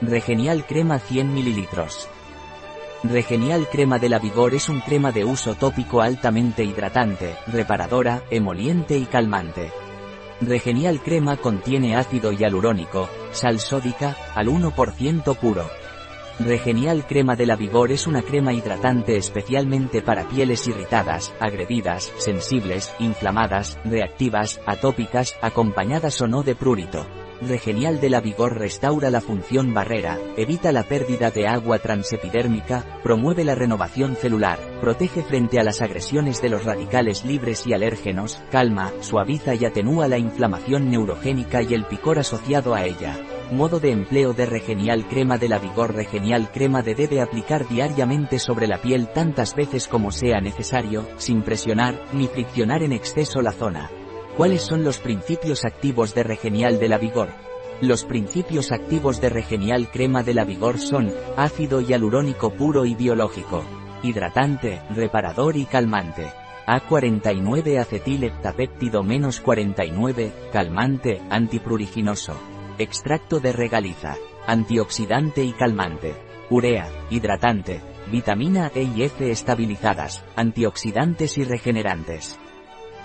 Regenial Crema 100 ml. Regenial Crema de la Vigor es un crema de uso tópico altamente hidratante, reparadora, emoliente y calmante. Regenial Crema contiene ácido hialurónico, sal sódica, al 1% puro. Regenial Crema de la Vigor es una crema hidratante especialmente para pieles irritadas, agredidas, sensibles, inflamadas, reactivas, atópicas, acompañadas o no de prurito. Regenial de la Vigor restaura la función barrera, evita la pérdida de agua transepidérmica, promueve la renovación celular, protege frente a las agresiones de los radicales libres y alérgenos, calma, suaviza y atenúa la inflamación neurogénica y el picor asociado a ella. Modo de empleo de Regenial Crema de la Vigor Regenial Crema de debe aplicar diariamente sobre la piel tantas veces como sea necesario, sin presionar, ni friccionar en exceso la zona. ¿Cuáles son los principios activos de Regenial de la Vigor? Los principios activos de Regenial Crema de la Vigor son, ácido hialurónico puro y biológico, hidratante, reparador y calmante. A49 acetil heptapéptido menos 49, calmante, antipruriginoso. Extracto de regaliza, antioxidante y calmante. Urea, hidratante, vitamina E y F estabilizadas, antioxidantes y regenerantes.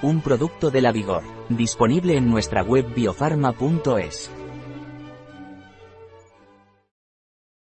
Un producto de la Vigor, disponible en nuestra web biofarma.es.